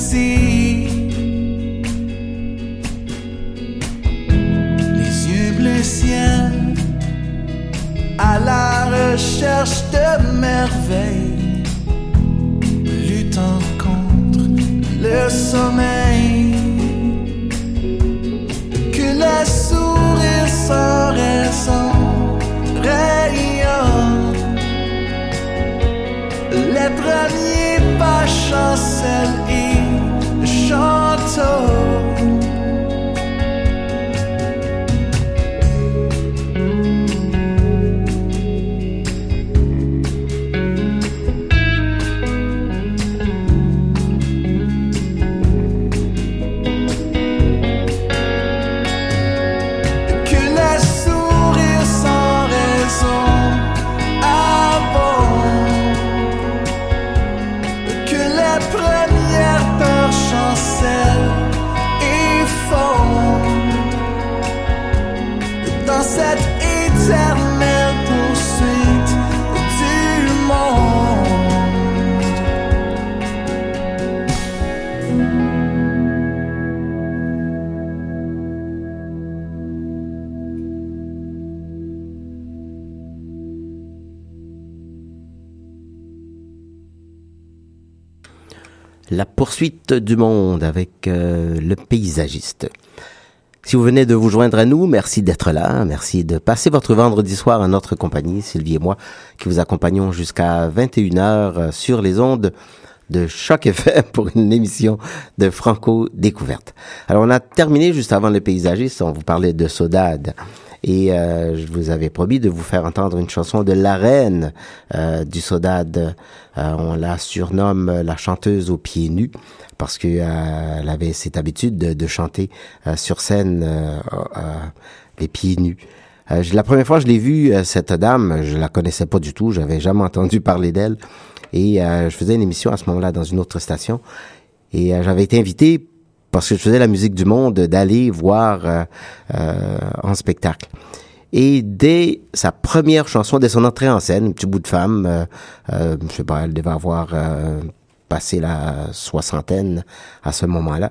Les yeux bleu ciel à la recherche de merveilles, Poursuite du monde avec euh, le paysagiste. Si vous venez de vous joindre à nous, merci d'être là. Merci de passer votre vendredi soir à notre compagnie, Sylvie et moi, qui vous accompagnons jusqu'à 21h sur les ondes de Choc FM pour une émission de Franco Découverte. Alors, on a terminé juste avant le paysagiste. On vous parlait de Sodade. Et euh, je vous avais promis de vous faire entendre une chanson de la reine euh, du Sodade. Euh, on la surnomme la chanteuse aux pieds nus parce que euh, elle avait cette habitude de, chanter euh, sur scène euh, euh, les pieds nus. Euh, la première fois que je l'ai vue, euh, cette dame, je la connaissais pas du tout, j'avais jamais entendu parler d'elle. Et euh, je faisais une émission à ce moment-là dans une autre station. Et euh, j'avais été invité parce que je faisais la musique du monde d'aller voir euh, euh, en spectacle. Et dès sa première chanson, dès son entrée en scène, un petit bout de femme, euh, euh, je sais pas, elle devait avoir euh, passé la soixantaine à ce moment-là.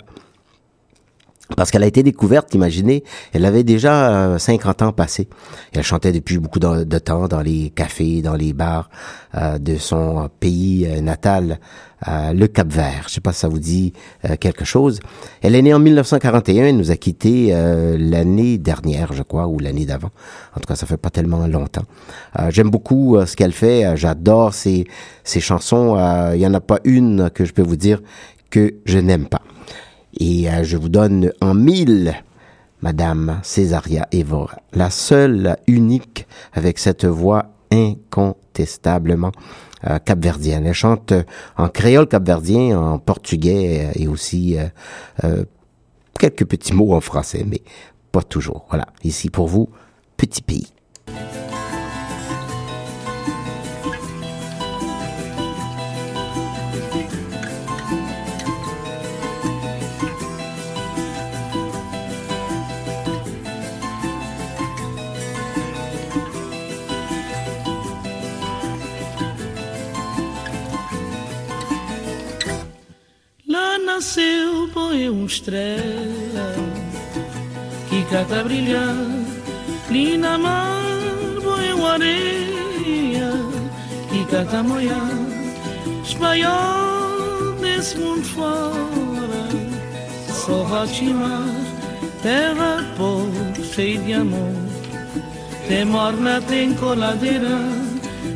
Parce qu'elle a été découverte, imaginez, elle avait déjà euh, 50 ans passé. Elle chantait depuis beaucoup de, temps dans les cafés, dans les bars de son pays natal, le Cap-Vert. Je sais pas si ça vous dit euh, quelque chose. Elle est née en 1941, elle nous a quittés euh, l'année dernière, je crois, ou l'année d'avant. En tout cas, ça fait pas tellement longtemps. Euh, J'aime beaucoup euh, ce qu'elle fait. Euh, J'adore ses, ses chansons. Il y en a pas une que je peux vous dire que je n'aime pas. Et je vous donne en mille Madame Césaria Evora, la seule, unique avec cette voix incontestablement capverdienne. Elle chante euh, en créole capverdien, en portugais euh, et aussi euh, euh, quelques petits mots en français, mais pas toujours. Voilà, ici pour vous, petit pays. Nasceu, põe uma estrela que cata brilhar. Ali na mar, põe uma areia que cata moiar. Espanhol desse mundo fora, só Rotimar, terra pobre, cheia de amor. Tem morna, tem coladeira,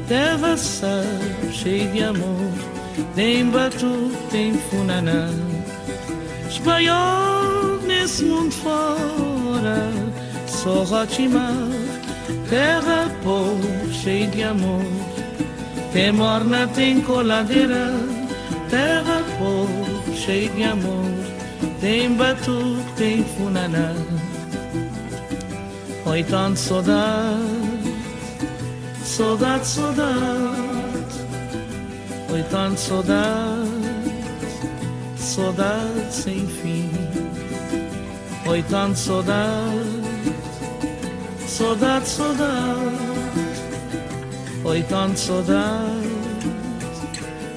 terra sal, cheia de amor. Tem batu, tem funaná. Espanhol nesse mundo fora, só Rotimar, terra pobre, cheia de amor. Tem morna, tem coladeira, terra pobre, cheia de amor. Tem batu, tem funaná. Oi, tanto saudade, saudade, saudade. Oi, tanto saudade, saudade sem fim. Oi, tanto saudade, saudade, saudade. Oi, tanto saudade,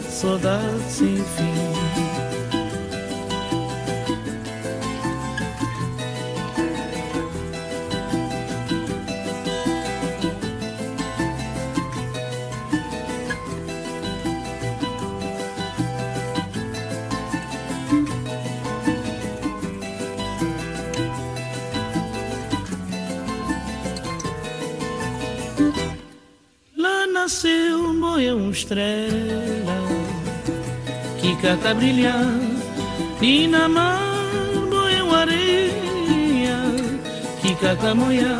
saudade sem fim. Que cata brilhar e na mar boia areia que cata moia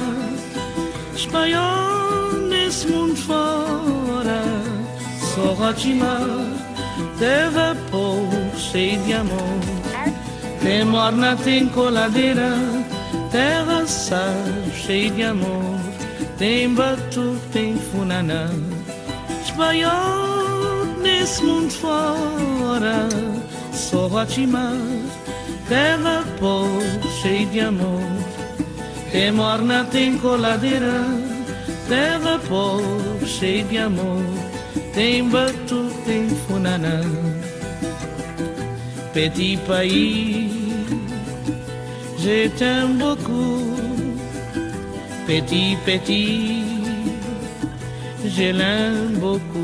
espanhol nesse mundo fora só rotimar terra povo cheio de amor. Tem morna tem coladeira terra sal cheio de amor. Tem batu tem funaná espanhol nesse mundo fora só rotimar terra povo cheio de amor tem morna, tem coladeira, terra pobre, cheio de amor, tem batu, tem funaná. Petit pays, je t'aime beaucoup, petit, petit, je l'aime beaucoup.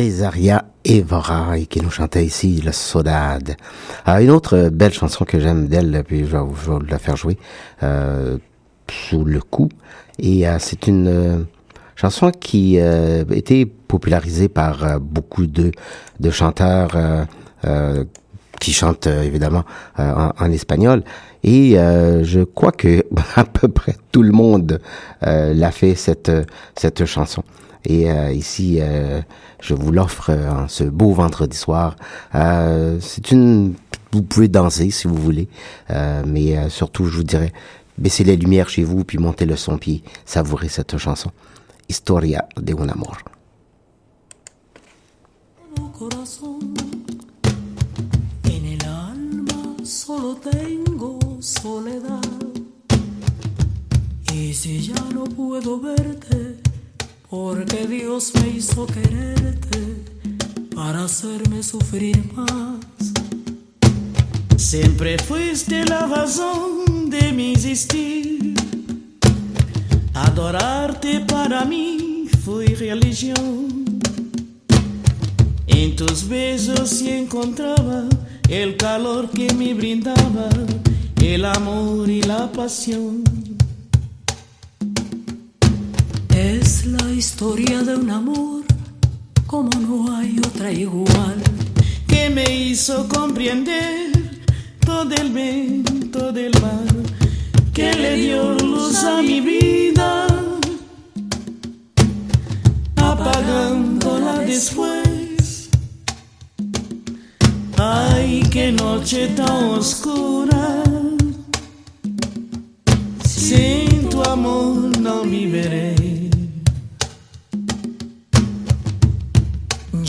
Césaria Evora et qui nous chantait ici la Saudade. Ah, une autre belle chanson que j'aime d'elle, puis je vais, je la faire jouer euh, sous le coup. Et euh, c'est une euh, chanson qui euh, a été popularisée par euh, beaucoup de, de chanteurs euh, euh, qui chantent euh, évidemment euh, en, espagnol. Et euh, je crois que à peu près tout le monde euh, l'a fait cette cette chanson. Et euh, ici, euh, je vous l'offre en ce beau vendredi soir. Euh, c'est une, vous pouvez danser si vous voulez, mais surtout, je vous dirais, baissez les lumières chez vous puis montez le son puis savourez cette chanson. Historia de un amor. Y si ya no puedo verte, porque Dios me hizo quererte para hacerme sufrir más. Siempre fuiste la razón de mi existir. Adorarte para mí fue religión. En tus besos encontraba el calor que me brindaba, el amor y la pasión. La historia de un amor como no hay otra igual. que me hizo comprender todo el viento del mar, que le dio luz a mi vida, apagándola después. Ay, qué noche tan oscura, sin tu amor no viviré.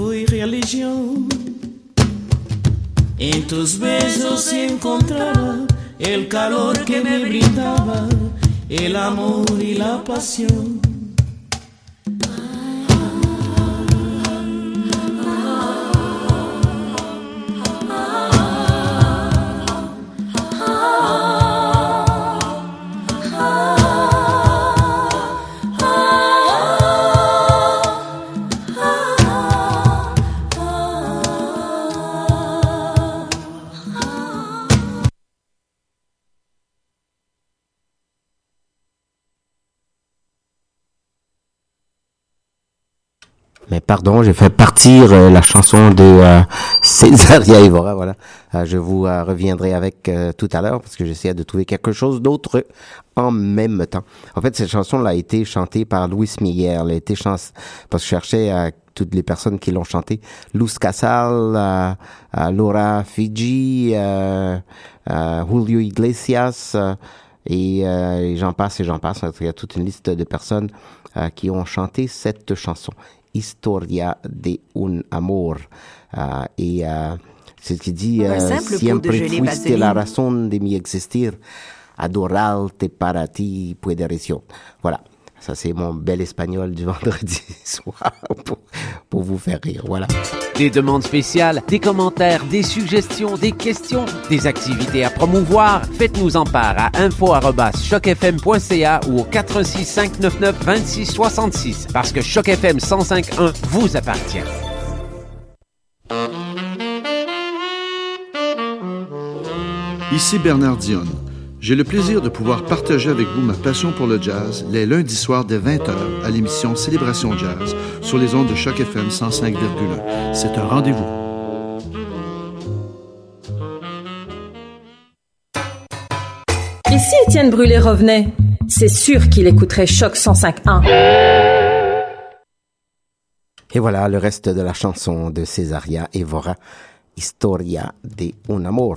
fue religión. En tus besos encontraba el calor que me brindaba, el amor y la pasión. Pardon, j'ai fait partir euh, la chanson de euh, Césaria Evora. Voilà, Euh, je vous euh, reviendrai avec euh, tout à l'heure parce que j'essaie de trouver quelque chose d'autre en même temps. En fait, cette chanson a été chantée par Luis Miguel. Elle a été chance parce que je cherchais euh, toutes les personnes qui l'ont chantée. Luz Casal, euh, Laura Fiji, Julio Iglesias. et, et j'en passe et j'en passe. Il y a toute une liste de personnes qui ont chanté cette chanson, Historia de un amor. Euh, et euh, c'est ce qui dit euh, Siempre fuiste la razón de mi existir, adorarte para ti puede. Voilà. Ça, c'est mon bel espagnol du vendredi soir pour, pour vous faire rire. Voilà. Des demandes spéciales, des commentaires, des suggestions, des questions, des activités à promouvoir, faites-nous en part à info@chocfm.ca ou au 416 599 26 66 parce que Choc FM 1051 vous appartient. Ici Bernard Dionne. J'ai le plaisir de pouvoir partager avec vous ma passion pour le jazz les lundis soirs dès 20h à l'émission Célébration Jazz sur les ondes de Choc FM 105,1. C'est un rendez-vous. Et si Étienne Brûlé revenait C'est sûr qu'il écouterait Choc 105.1. Et voilà le reste de la chanson de Cesaria Evora, Historia de un amor.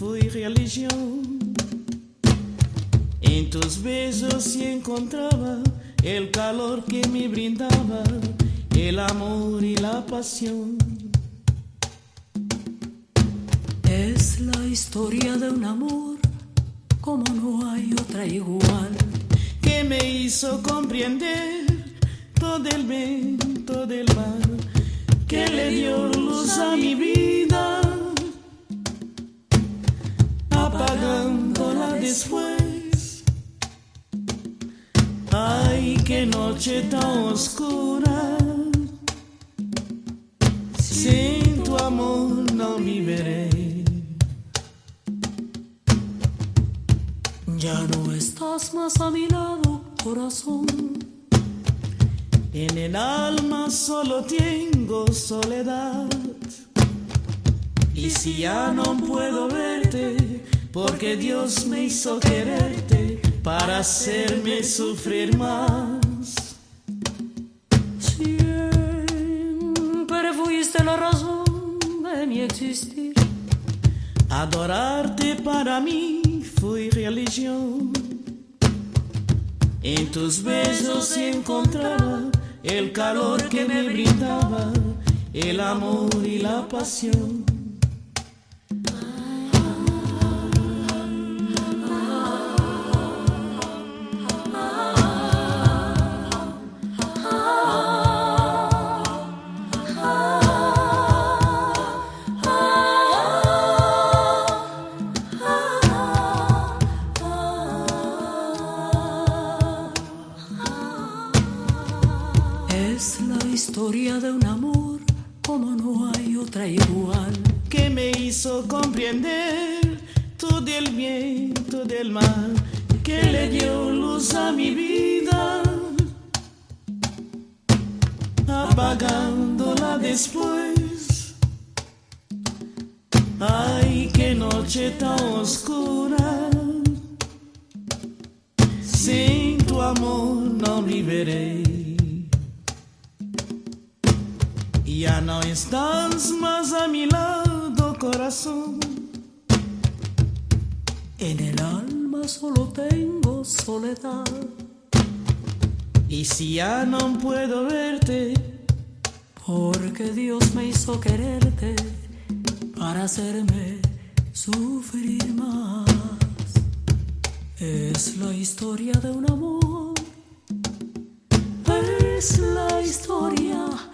fue religión. En tus besos sí encontraba el calor que me brindaba, el amor y la pasión. Es la historia de un amor como no hay otra igual. que me hizo comprender todo el bien, todo el mal, que le dio luz a mi vida, después. Ay, qué noche tan oscura, sin tu amor no viviré. Ya no estás más a mi lado, corazón. En el alma solo tengo soledad. Y si ya no puedo verte, porque Dios me hizo quererte para hacerme sufrir más. Siempre fuiste la razón de mi existir. Adorarte para mí fue religión. En tus besos encontraba el calor que me brindaba, el amor y la pasión. Ya no estás más a mi lado, corazón. En el alma solo tengo soledad. Y si ya no puedo verte, Porque Dios me hizo quererte para hacerme sufrir más. Es la historia de un amor. Es la historia.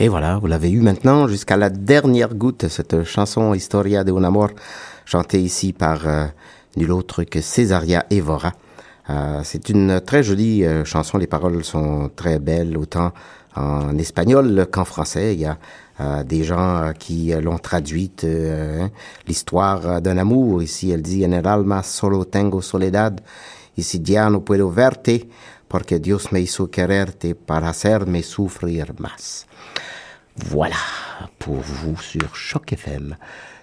Et voilà, vous l'avez eu maintenant jusqu'à la dernière goutte, cette chanson Historia de un amor, chantée ici par euh, nul autre que Cesaria Evora. Euh, c'est une très jolie euh, chanson, les paroles sont très belles, autant en espagnol qu'en français. Il y a euh, des gens qui l'ont traduite, euh, hein. l'histoire d'un amour. Ici, elle dit, En el alma solo tengo soledad, si ya no puedo verte, porque Dios me hizo quererte para hacerme sufrir más. Voilà pour vous sur Choc FM.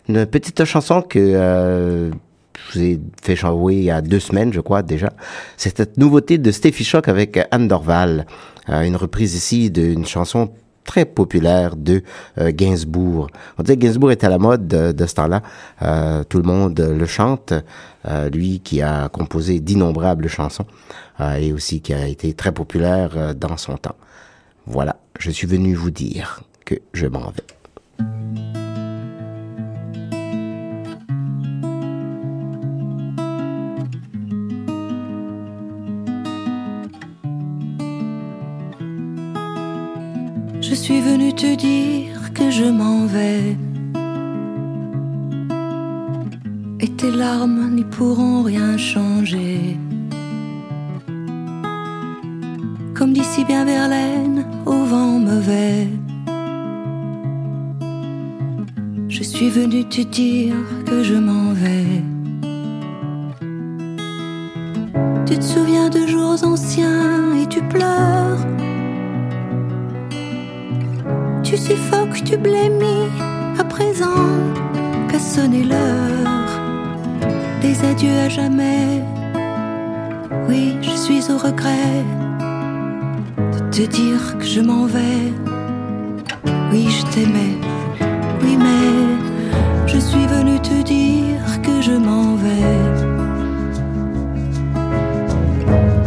Une petite chanson que euh, je vous ai fait jouer il y a deux semaines, je crois déjà. C'est cette nouveauté de Steffi Choc avec Anne Dorval. Une reprise ici d'une chanson très populaire de euh, Gainsbourg. On dit que Gainsbourg est à la mode de, de ce temps-là. Euh, tout le monde le chante. Euh, lui qui a composé d'innombrables chansons euh, et aussi qui a été très populaire euh, dans son temps. Voilà, je suis venu vous dire que je m'en vais. Je suis venu te dire que je m'en vais. Et tes larmes n'y pourront rien changer. Comme d'ici bien Verlaine, au vent mauvais. Je suis venu te dire que je m'en vais. Tu te souviens de jours anciens et tu pleures. Tu suffoques, tu blémis à présent qu'a sonné l'heure des adieux à jamais. Oui, je suis au regret de te dire que je m'en vais. Oui, je t'aimais, oui, mais je suis venu te dire que je m'en vais.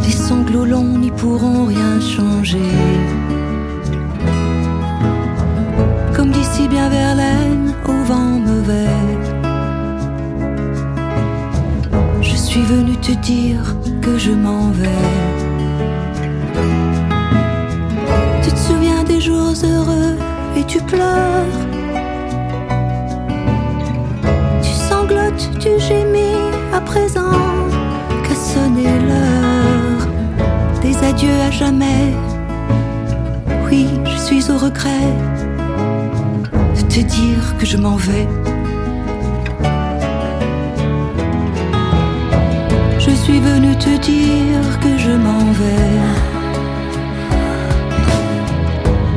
Tes sanglots longs n'y pourront rien changer. D'ici bien Verlaine au vent mauvais. Je suis venu te dire que je m'en vais. Tu te souviens des jours heureux et tu pleures. Tu sanglotes, tu gémis à présent qu'a sonné l'heure des adieux à jamais. Oui, je suis au regret dire que je m'en vais. Je suis venu te dire que je m'en vais.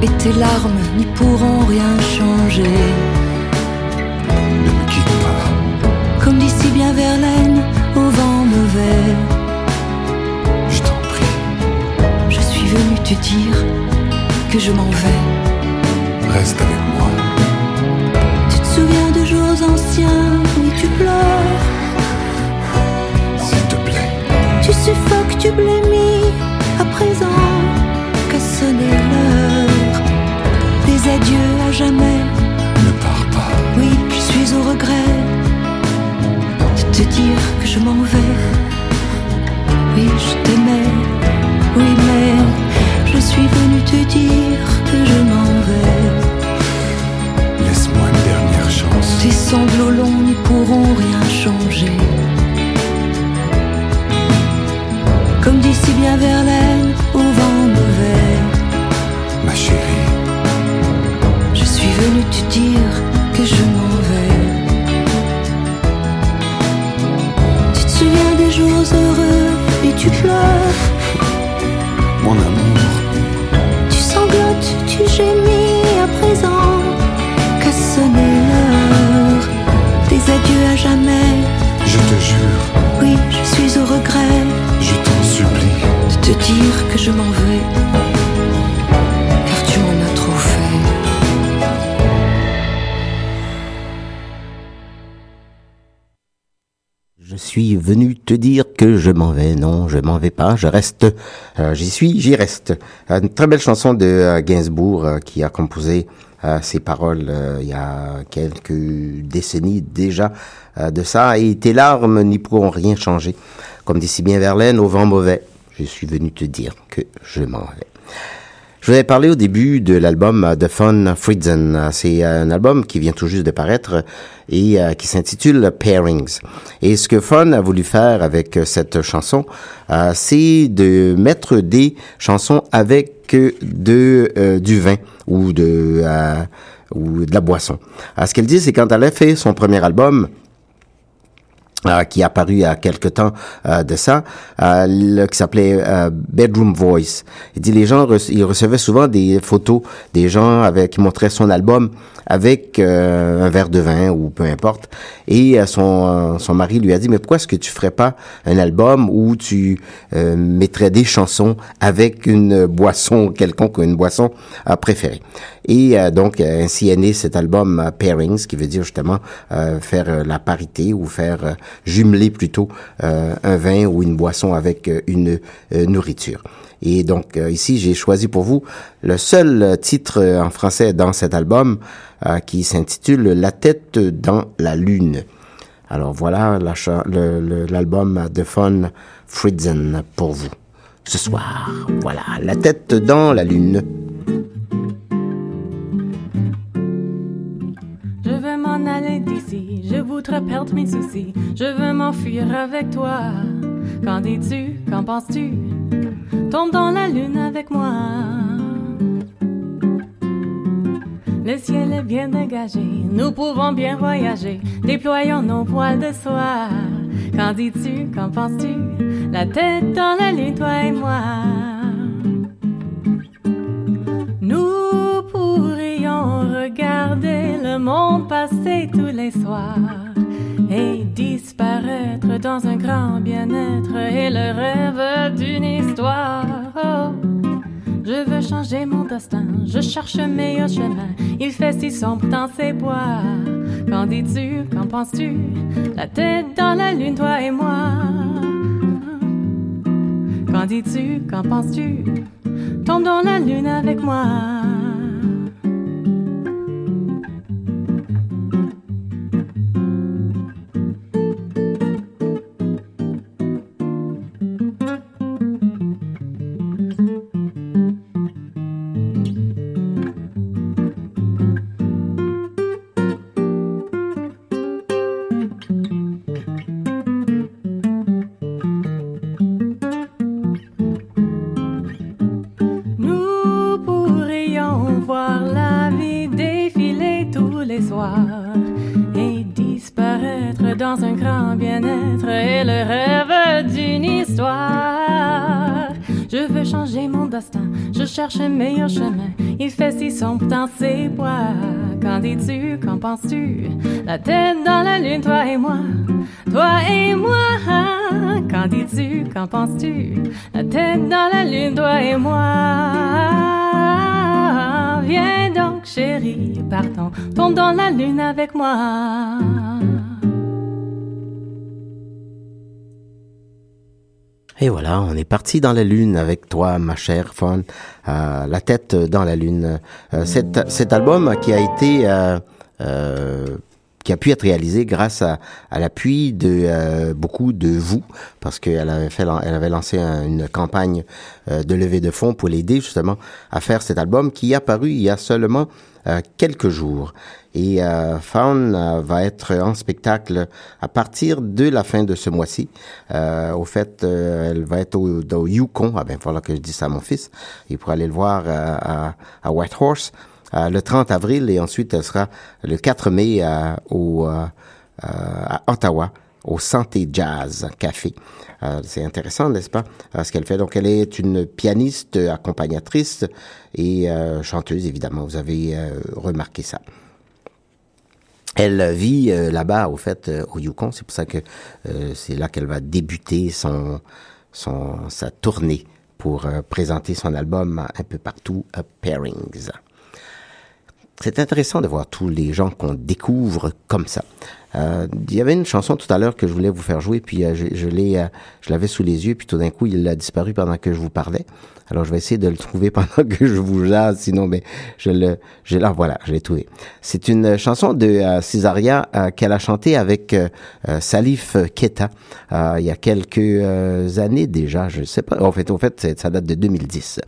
Et tes larmes n'y pourront rien changer. Ne me quitte pas, Comme d'ici bien Verlaine, au vent mauvais. je t'en prie, Je suis venu te dire que je m'en vais. reste avec moi. Anciens et tu pleures. S'il te plaît, Tu suffoques, tu blémis à présent qu'a sonné l'heure des adieux à jamais. ne pars pas. Oui, je suis au regret de te dire que je m'en vais. Oui, je t'aimais, oui, mais je suis venu te dire que je m'en vais. Tes sanglots longs n'y pourront rien changer. Comme d'ici bien Verlaine, au vent mauvais. Ma chérie, Je suis venu te dire que je m'en vais. Tu te souviens des jours heureux et tu pleures. mon amour, Tu sanglotes, tu gémis Je te jure. Oui, je suis au regret. Je t'en supplie. De te dire que je m'en vais. Car tu m'en as trop fait. Je suis venu te dire que je m'en vais. Non, je m'en vais pas. Je reste. Euh, j'y suis, j'y reste. Une très belle chanson de euh, Gainsbourg euh, qui a composé ces paroles euh, il y a quelques décennies déjà euh, de ça. Et tes larmes n'y pourront rien changer. Comme dit si bien Verlaine, au vent mauvais, je suis venu te dire que je m'en vais. Je vous avais parlé au début de l'album euh, de Fun Friedzen. Euh, C'est euh, un album qui vient tout juste de paraître et euh, qui s'intitule Pairings. Et ce que Fun a voulu faire avec cette chanson, c'est de mettre des chansons avec de du vin ou de ou de la boisson. Ce qu'elle dit, c'est quand elle a fait son premier album, euh, qui est apparu il y a quelque temps euh, de ça, euh, le- qui s'appelait euh, Bedroom Voice. Il dit les gens ils recevaient souvent des photos des gens avec qui montraient son album avec euh, un verre de vin ou peu importe. Et euh, son euh, son mari lui a dit mais pourquoi est-ce que tu ferais pas un album où tu euh, mettrais des chansons avec une boisson quelconque une boisson euh, préférée. Et donc ainsi est né cet album Pairings qui veut dire justement faire la parité ou faire jumeler plutôt un vin ou une boisson avec une nourriture. Et donc euh, ici j'ai choisi pour vous le seul titre euh, en français dans cet album euh, qui s'intitule La tête dans la lune. Alors voilà l'album de Fun Friedzen pour vous ce soir. Voilà, La tête dans la lune. Voudrais perdre mes soucis, je veux m'enfuir avec toi. Qu'en dis-tu, qu'en penses-tu? Tombe dans la lune avec moi. Le ciel est bien dégagé, nous pouvons bien voyager, déployons nos voiles de soie. Qu'en dis-tu, qu'en penses-tu? La tête dans la lune, toi et moi. Nous pourrions regarder le monde passer tous les soirs et disparaître dans un grand bien-être et le rêve d'une histoire. Oh, je veux changer mon destin, je cherche un meilleur chemin. Il fait si sombre dans ces bois. Qu'en dis-tu, qu'en penses-tu? La tête dans la lune, toi et moi. Qu'en dis-tu, qu'en penses-tu? Tombe dans la lune avec moi. Meilleur chemin. Il fait si sombre dans ces bois. Qu'en dis-tu, qu'en penses-tu? La tête dans la lune, toi et moi, toi et moi. Qu'en dis-tu, qu'en penses-tu? La tête dans la lune, toi et moi. Viens donc, chérie, partons, tombe dans la lune avec moi. Et voilà, on est parti dans la lune avec toi, ma chère Fawn, euh, la tête dans la lune. Euh, cet, album qui a été, euh, qui a pu être réalisé grâce à, à l'appui de euh, beaucoup de vous, parce qu'elle avait fait, elle avait lancé un- une campagne euh, de levée de fonds pour l'aider justement à faire cet album qui est apparu il y a seulement euh, quelques jours. Et euh, Fawn euh, va être en spectacle à partir de la fin de ce mois-ci. Euh, au fait, elle va être au, au Yukon. Ah ben, il faudra que je dise ça à mon fils. Il pourra aller le voir à, à Whitehorse le 30 avril et ensuite elle sera le 4 mai euh, au, euh, euh, à Ottawa au Santé Jazz Café. Euh, c'est intéressant, n'est-ce pas, euh, ce qu'elle fait. Donc, elle est une pianiste, accompagnatrice et euh, chanteuse, évidemment. Vous avez euh, remarqué ça. Elle vit euh, là-bas, au fait, euh, au Yukon. C'est pour ça que euh, c'est là qu'elle va débuter son, son, sa tournée pour euh, présenter son album un peu partout, euh, Pairings. C'est intéressant de voir tous les gens qu'on découvre comme ça. Euh, il y avait une chanson tout à l'heure que je voulais vous faire jouer, puis euh, je, l'ai, euh, je l'avais sous les yeux, puis tout d'un coup il a disparu pendant que je vous parlais. Alors je vais essayer de le trouver pendant que je vous jase, sinon mais je le, je là voilà, je l'ai trouvé. C'est une chanson de euh, Césaria euh, qu'elle a chantée avec euh, Salif Keita euh, il y a quelques années déjà, je sais pas. En fait, en fait, ça date de 2010.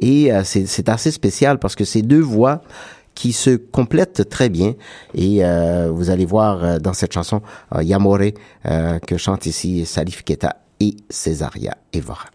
Et c'est assez spécial parce que ces deux voix qui se complètent très bien. Et euh, vous allez voir euh, dans cette chanson euh, Yamore que chante ici Salif Keita et Césaria Evora.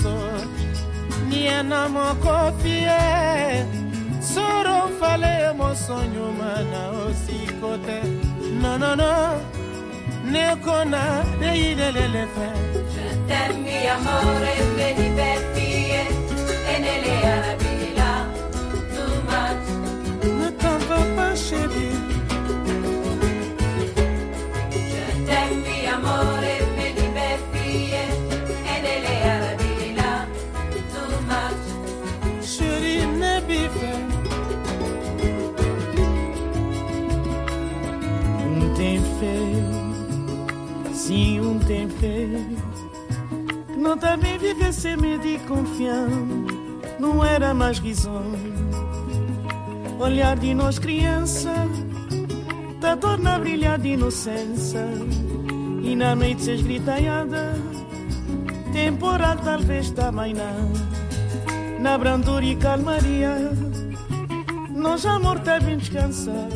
biso nia na mokofi ye soro mfale mosonyuma na osiko te. Nonono nekona neyilelelefe Je t'aime, mi amore, baby, baby. Tem feio Não tá bem viver sem medo e confiança Não era mais risonho. Olhar de nós criança Tá torna brilhar de inocência. E na noite se esgritaiada Temporal talvez também não. Na brandura e calmaria Nós amor tá bem descansado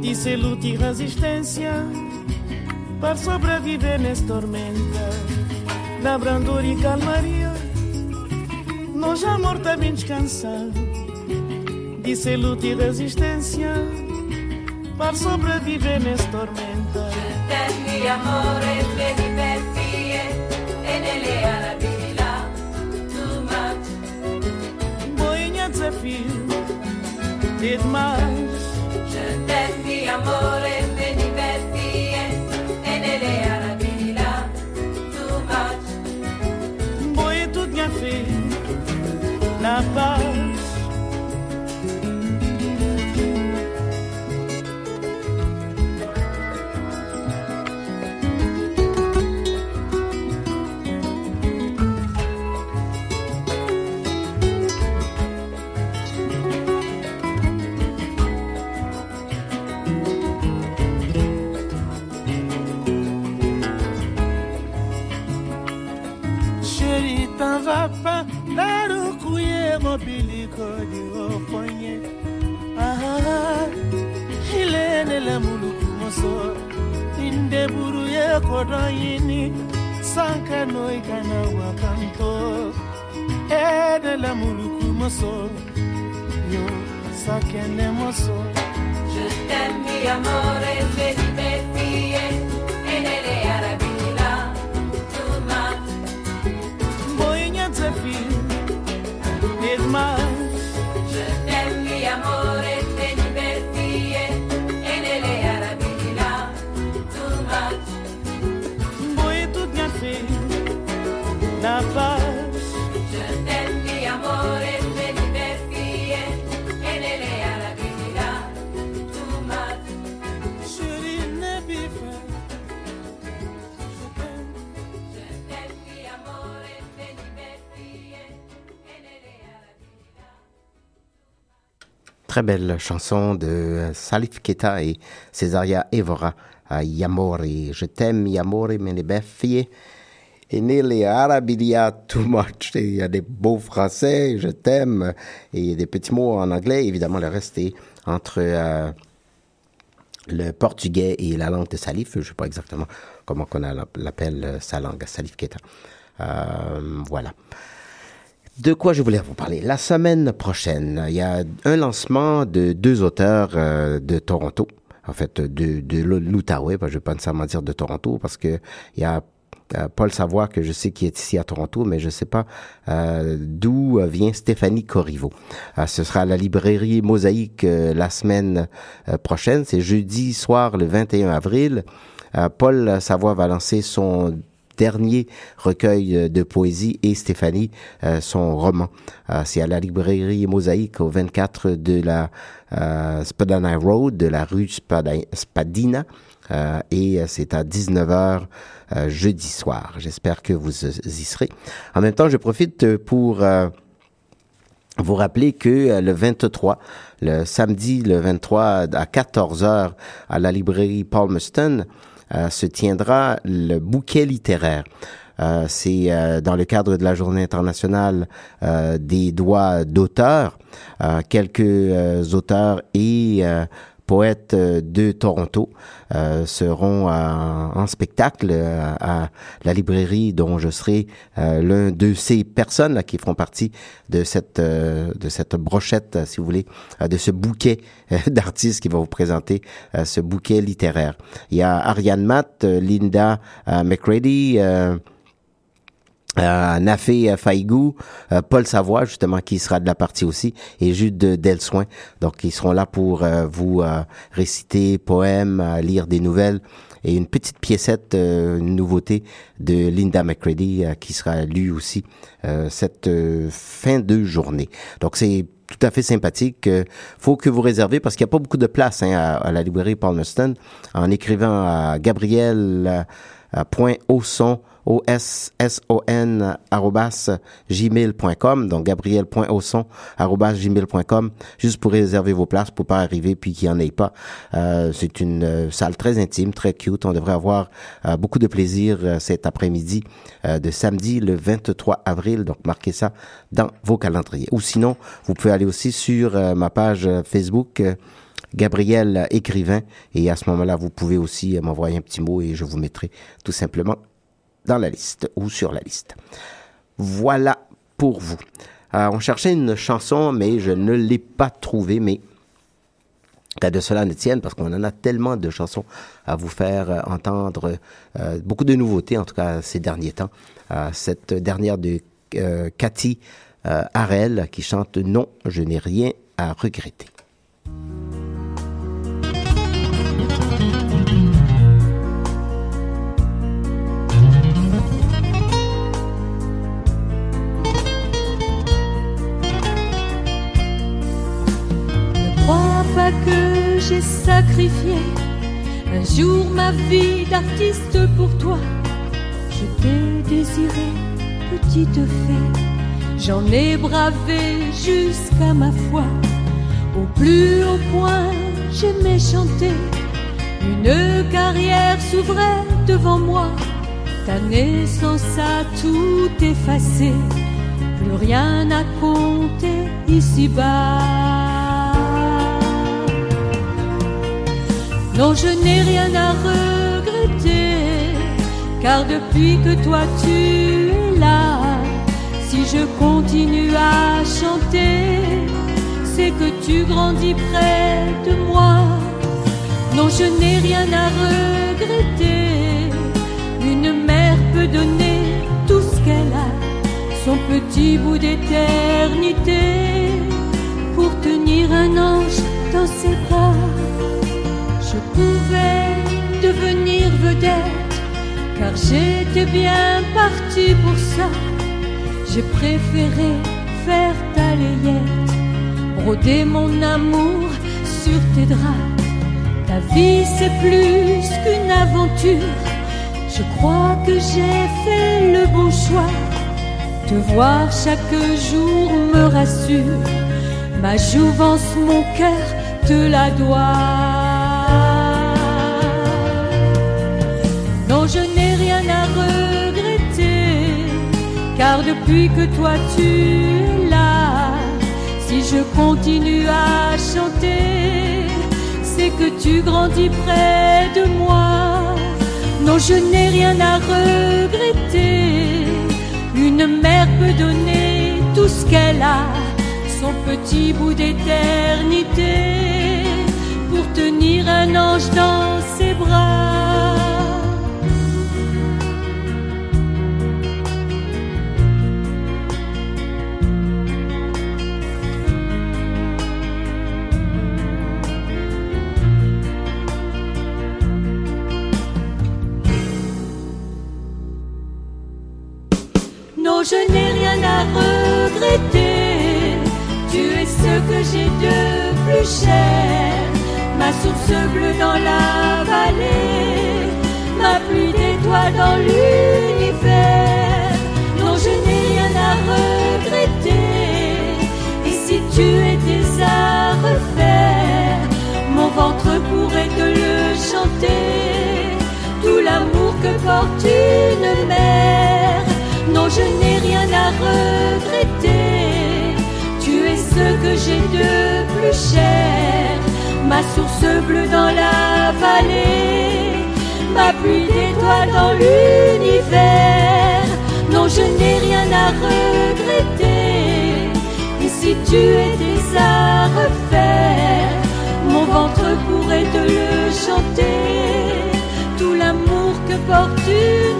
Disse luta e resistência para sobreviver nesta tormenta da brandura e calmaria. Nós amor também descansar de ser luta e resistência para sobreviver nesta tormenta. Tende amor e felicidade e nele a vida tu Boinha desafio de demais. Je t'aime, amor. Na biso tindeburu yekoda yini sanka noikana wakanto. Edela muluku moso yo sakene moso. Je t'aime mi amore, vedi me fie, e nelle arabi Très belle chanson de euh, Salif Keita et Césaria Evora à Yamore. Je t'aime, Yamore, me ne beffie. Enele arabilia too much. Et Il y a des beaux français, je t'aime, et des petits mots en anglais. Évidemment, le reste est entre euh, le portugais et la langue de Salif. Je sais pas exactement comment a- l'appelle euh, sa langue, Salif Keita. Voilà. De quoi je voulais vous parler? La semaine prochaine, il y a un lancement de deux auteurs euh, de Toronto, en fait de, de l'Outaouais, je ne vais pas nécessairement dire de Toronto, parce que il y a Paul Savoie que je sais qui est ici à Toronto, mais je ne sais pas euh, d'où vient Stéphanie Corriveau. Euh, ce sera à la librairie Mosaïque la semaine prochaine, c'est jeudi soir le 21 avril. Paul Savoie va lancer son dernier recueil euh, de poésie et Stéphanie euh, son roman. Euh, c'est à la librairie Mosaïque au 24 de la Spadina Road, de la rue Spadina. Euh, et c'est à 19h euh, jeudi soir. J'espère que vous y serez. En même temps, je profite pour euh, vous rappeler que le 23, le samedi le 23 à 14h à la librairie Palmerston se tiendra le bouquet littéraire. Euh, c'est euh, dans le cadre de la journée internationale euh, des droits d'auteur. Euh, quelques euh, auteurs et euh, poètes euh, de Toronto euh, seront en, en spectacle euh, à la librairie dont je serai euh, l'un de ces personnes là, qui feront partie de cette euh, de cette brochette, si vous voulez, euh, de ce bouquet d'artistes qui va vous présenter ce bouquet littéraire. Il y a Ariane Matt, Linda McCready. Euh, euh, Nafé Faigou, euh, Paul Savoie justement qui sera de la partie aussi et Jude Delsoin donc ils seront là pour euh, vous euh, réciter poèmes, euh, lire des nouvelles et une petite piécette, euh, une nouveauté de Linda McCready euh, qui sera lue aussi euh, cette euh, fin de journée. Donc c'est tout à fait sympathique. Euh, faut que vous réservez parce qu'il n'y a pas beaucoup de place hein, à, à la librairie Palmerston en écrivant à Gabriel euh, euh, point au son gmail.com donc gabriel.ausson arrobas gmail.com juste pour réserver vos places pour pas arriver puis qu'il y en ait pas. Euh, c'est une euh, salle très intime très cute. On devrait avoir euh, beaucoup de plaisir euh, cet après-midi euh, de samedi le 23 avril. Donc marquez ça dans vos calendriers. Ou sinon vous pouvez aller aussi sur euh, ma page Facebook Gabriel écrivain. Et à ce moment-là vous pouvez aussi m'envoyer un petit mot et je vous mettrai tout simplement dans la liste ou sur la liste. Voilà pour vous. Euh, on cherchait une chanson, mais je ne l'ai pas trouvée, mais qu'à de cela ne tienne, parce qu'on en a tellement de chansons à vous faire euh, entendre, euh, beaucoup de nouveautés, en tout cas ces derniers temps. Cette dernière de Cathy Harel qui chante Non, je n'ai rien à regretter. Pas que j'ai sacrifié un jour ma vie d'artiste pour toi. Je t'ai désiré, petite fée, j'en ai bravé jusqu'à ma foi. Au plus haut point, j'aimais chanter. Une carrière s'ouvrait devant moi. Ta naissance a tout effacé. Plus rien à compter ici-bas. Non, je n'ai rien à regretter, car depuis que toi tu es là, si je continue à chanter, c'est que tu grandis près de moi. Non, je n'ai rien à regretter. Une mère peut donner tout ce qu'elle a, son petit bout d'éternité, pour tenir un ange dans ses bras. Je pouvais devenir vedette, car j'étais bien parti pour ça. J'ai préféré faire ta layette, broder mon amour sur tes draps. Ta vie c'est plus qu'une aventure. Je crois que j'ai fait le bon choix. Te voir chaque jour me rassure. Ma jouvence, mon cœur te la doit. Depuis que toi tu es là. Si je continue à chanter, c'est que tu grandis près de moi. Non, je n'ai rien à regretter. Une mère peut donner tout ce qu'elle a, son petit bout d'éternité, pour tenir un ange Ma source bleue dans la vallée. Ma pluie d'étoiles dans l'univers. Non, je n'ai rien à regretter. Et si tu étais à refaire, mon ventre pourrait te le chanter. Tout l'amour que porte une mère. Non, je n'ai rien à regretter. Ce que j'ai de plus cher. Ma source bleue dans la vallée. Ma pluie d'étoiles dans l'univers. Non, je n'ai rien à regretter. Et si tu étais à refaire, mon ventre pourrait te le chanter. Tout l'amour que porte une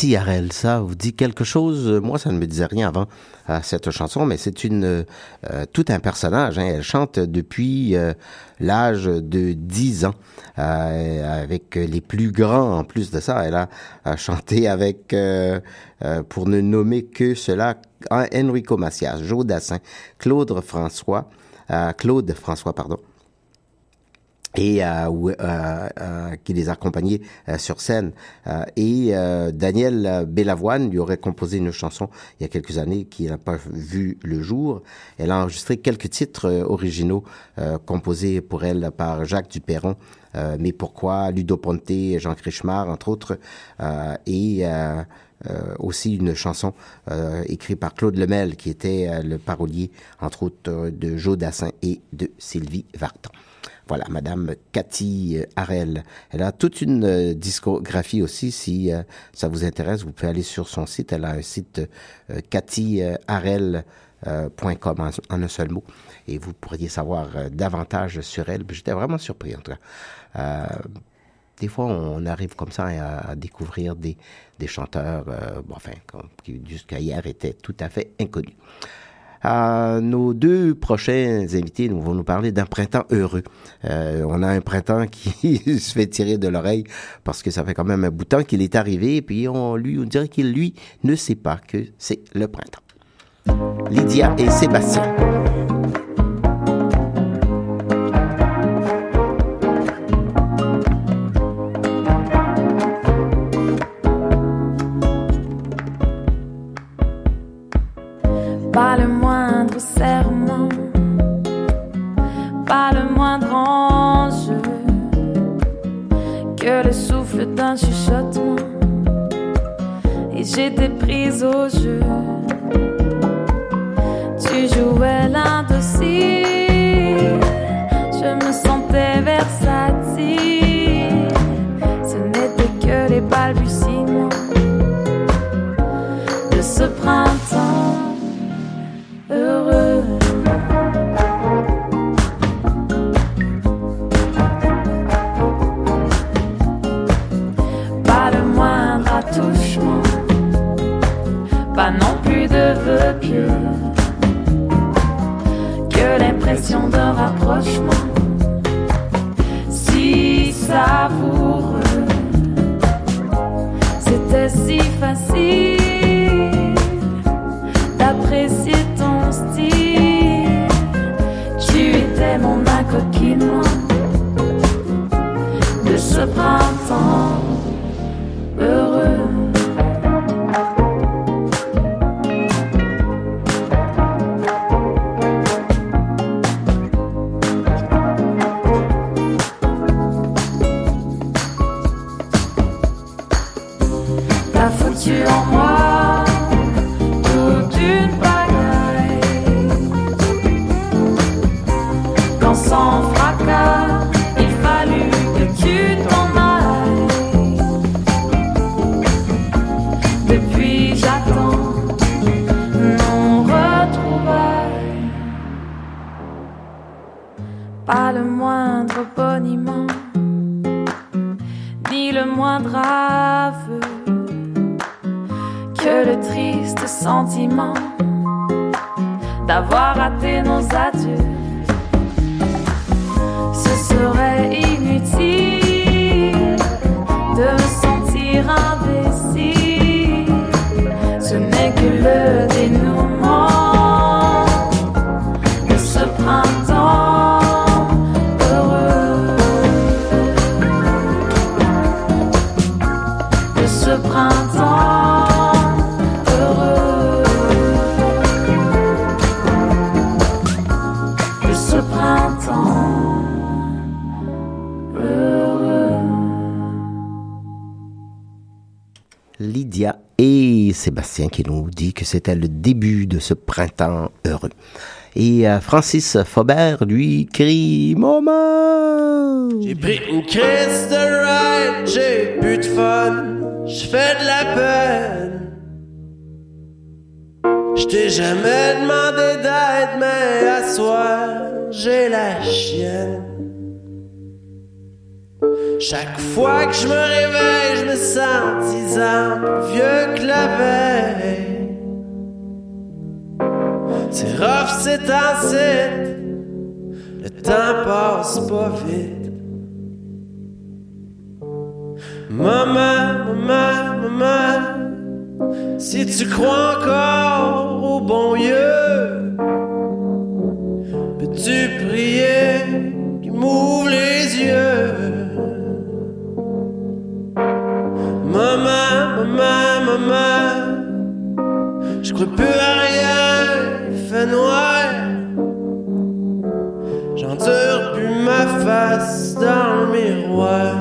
Cathy Harel, ça vous dit quelque chose? Moi, ça ne me disait rien avant à cette chanson, mais c'est une euh, tout un personnage. hein. Elle chante depuis euh, l'âge de 10 ans, euh, avec les plus grands. En plus de ça, elle a, chanté avec, euh, euh, pour ne nommer que cela, Enrico Macias, Joe Dassin, Claude François, euh, Claude François, pardon et euh, euh, euh, qui les accompagnait euh, sur scène. Euh, et Daniel Bellavoine lui aurait composé une chanson il y a quelques années qui n'a pas vu le jour. Elle a enregistré quelques titres originaux composés pour elle par Jacques Duperron. Euh, Mais pourquoi? Ludo Ponte, Jean Crichemar, entre autres, euh, et euh, aussi une chanson écrite par Claude Lemel, qui était le parolier, entre autres, de Joe Dassin et de Sylvie Vartan. Voilà, Madame Cathy euh, Harel. Elle a toute une euh, discographie aussi. Si euh, ça vous intéresse, vous pouvez aller sur son site. Elle a un site euh, cathyharel.com en, un seul mot. Et vous pourriez savoir euh, davantage sur elle. J'étais vraiment surpris, en tout cas. Euh, des fois, on arrive comme ça à, à découvrir des, des chanteurs, euh, enfin, qui jusqu'à hier étaient tout à fait inconnus. Euh, nos deux prochains invités nous vont nous parler d'un printemps heureux. Euh, on a un printemps qui se fait tirer de l'oreille parce que ça fait quand même un bout de temps qu'il est arrivé et puis on lui on dirait qu'il lui ne sait pas que c'est le printemps. Lydia et Sébastien. Le souffle d'un chuchotement. Et j'étais prise au jeu. Tu jouais l'indocile, et Sébastien qui nous dit que c'était le début de ce printemps heureux. Et euh, Francis Faubert lui crie Maman! J'ai pris au Christ de ride, j'ai plus de fun, je fais de la peine. Je t'ai jamais demandé d'aide, mais à soi, j'ai la chienne. Chaque fois que je me réveille, je me sens dix ans vieux que la veille. C'est rough, c'est incite, le temps passe pas vite. Maman, maman, maman, si tu crois encore au bon Dieu, peux-tu Je pue à rien, il fait noir. J'endure plus ma face dans le miroir.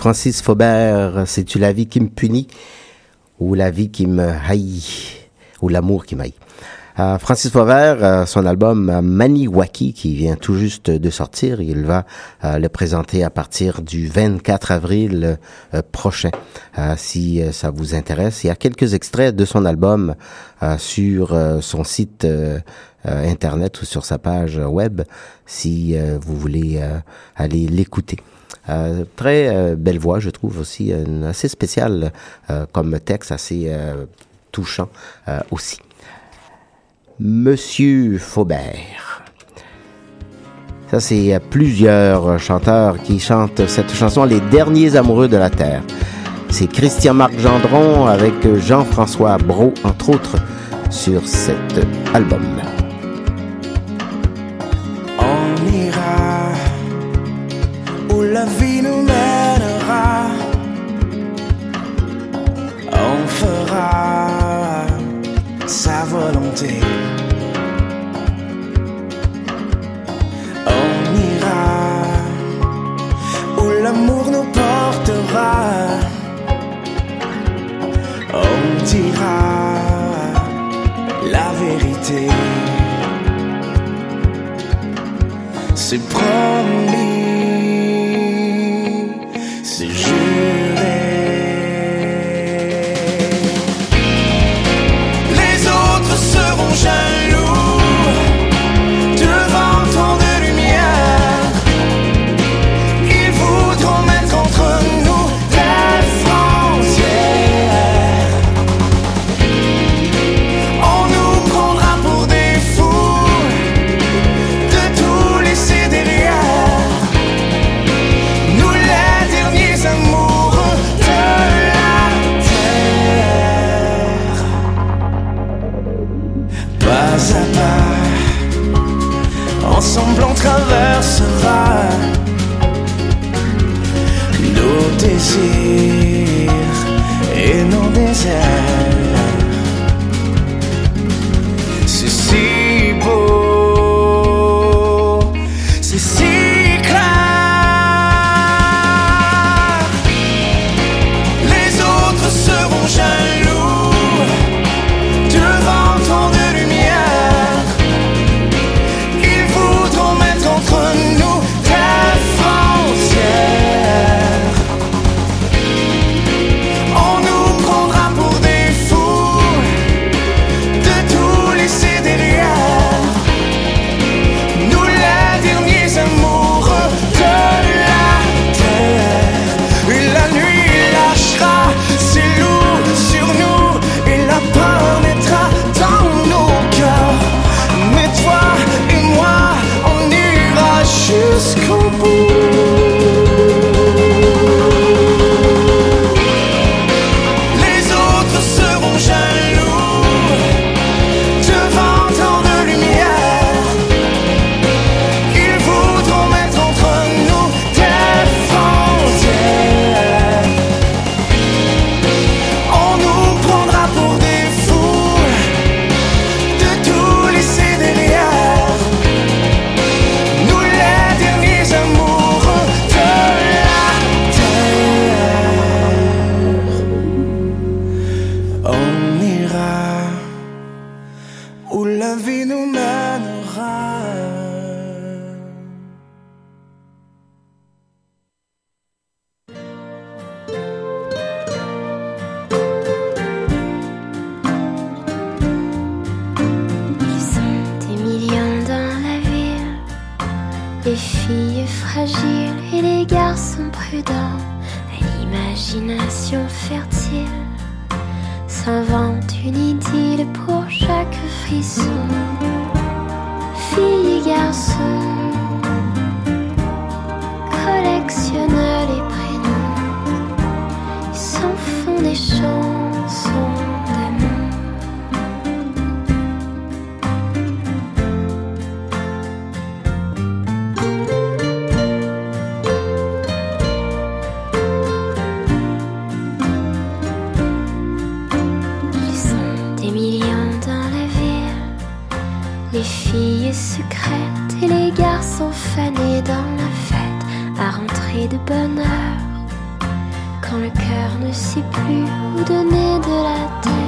Francis Faubert, c'est-tu la vie qui me punit ou la vie qui me haït ou l'amour qui m'haït? Euh, Francis Faubert, euh, son album Maniwaki, qui vient tout juste de sortir, il va euh, le présenter à partir du 24 avril prochain. si ça vous intéresse, il y a quelques extraits de son album sur son site internet ou sur sa page web, si vous voulez aller l'écouter. Euh, très euh, belle voix, je trouve aussi, une assez spéciale euh, comme texte, assez euh, touchant aussi. Monsieur Faubert. Ça, c'est plusieurs chanteurs qui chantent cette chanson, Les derniers amoureux de la Terre. C'est Christian-Marc Gendron avec Jean-François Brault, entre autres, sur cet album. On ira où l'amour nous portera. On dira la vérité. De bonne heure, quand le cœur ne sait plus où donner de la tête.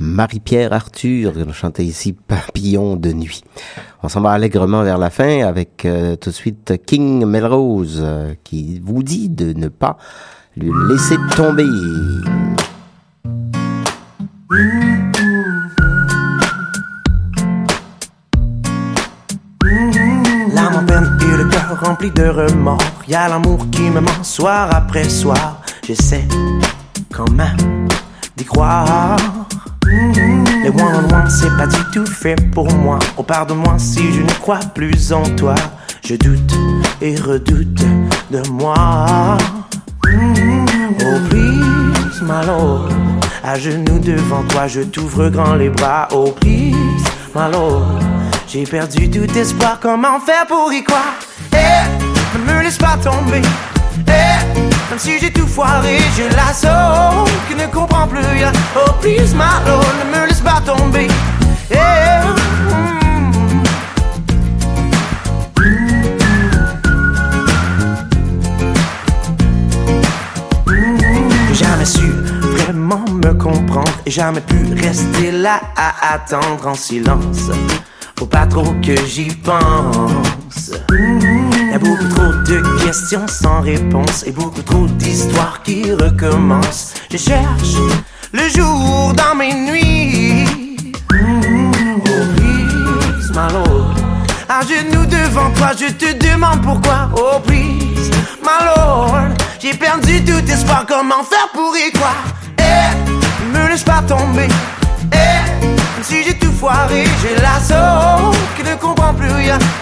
Marie-Pierre Arthur, chantait ici Papillon de nuit. On s'en va allègrement vers la fin avec euh, tout de suite King Melrose euh, qui vous dit de ne pas lui laisser tomber. En peine et le cœur rempli de remords. Y a l'amour qui me ment soir après soir. J'essaie quand même d'y croire. Les one-on-one, c'est pas du tout fait pour moi. Oh, pardonne-moi si je ne crois plus en toi. Je doute et redoute de moi. Oh, please, my lord. À genoux devant toi, je t'ouvre grand les bras. Oh, please, my lord. J'ai perdu tout espoir, comment faire pour y croire? Eh, ne me laisse pas tomber. Eh, même si j'ai tout foiré, j'ai l'assaut qui ne comprend plus rien. Oh, please, my lord, ne me laisse pas tomber. J'ai jamais su vraiment me comprendre et jamais pu rester là à attendre en silence. Faut pas trop que j'y pense. Y a beaucoup trop de questions sans réponse et beaucoup trop d'histoires qui recommencent. Je cherche le jour dans mes nuits. Oh please, my lord. À genoux devant toi, je te demande pourquoi. Oh please, my lord. J'ai perdu tout espoir, comment faire pour y croire? Eh, me laisse pas tomber. Eh, si j'ai tout foiré, j'ai l'assaut qui ne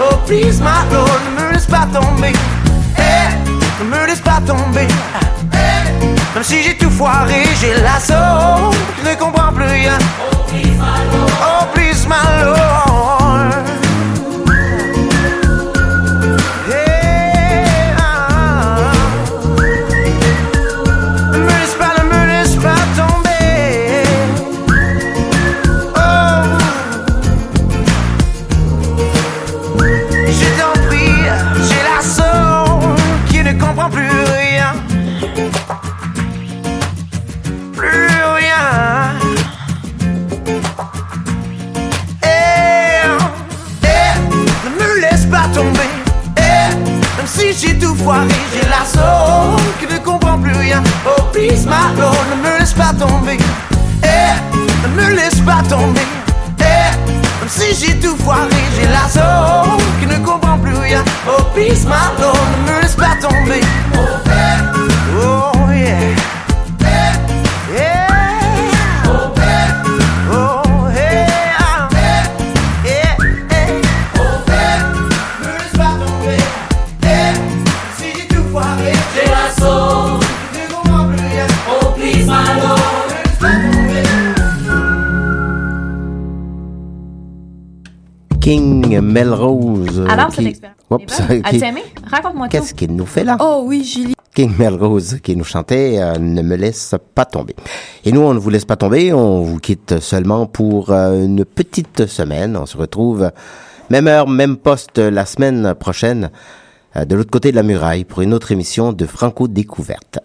Oh please, my lord, ne me laisse pas tomber. Ne me laisse pas tomber. Même si j'ai tout foiré, j'ai l'assaut qui ne comprend plus rien. Oh please, my lord. Foiré, j'ai la soul qui ne comprend plus rien. Oh, please, lord, ne me laisse pas tomber. Eh, ne me laisse pas tomber. Eh, même si j'ai tout foiré, j'ai la soul qui ne comprend plus rien. Oh, please, lord, ne me laisse pas tomber. Melrose. euh, Alors, qui- cette expérience. Oups, As-tu qui- aimé? Raconte-moi tout. Qu'est-ce qu'il nous fait là? Oh oui, Julie. King Melrose qui nous chantait euh, Ne me laisse pas tomber. Et nous, on ne vous laisse pas tomber, on vous quitte seulement pour euh, une petite semaine. On se retrouve même heure, même poste la semaine prochaine euh, de l'autre côté de la muraille pour une autre émission de Franco Découverte.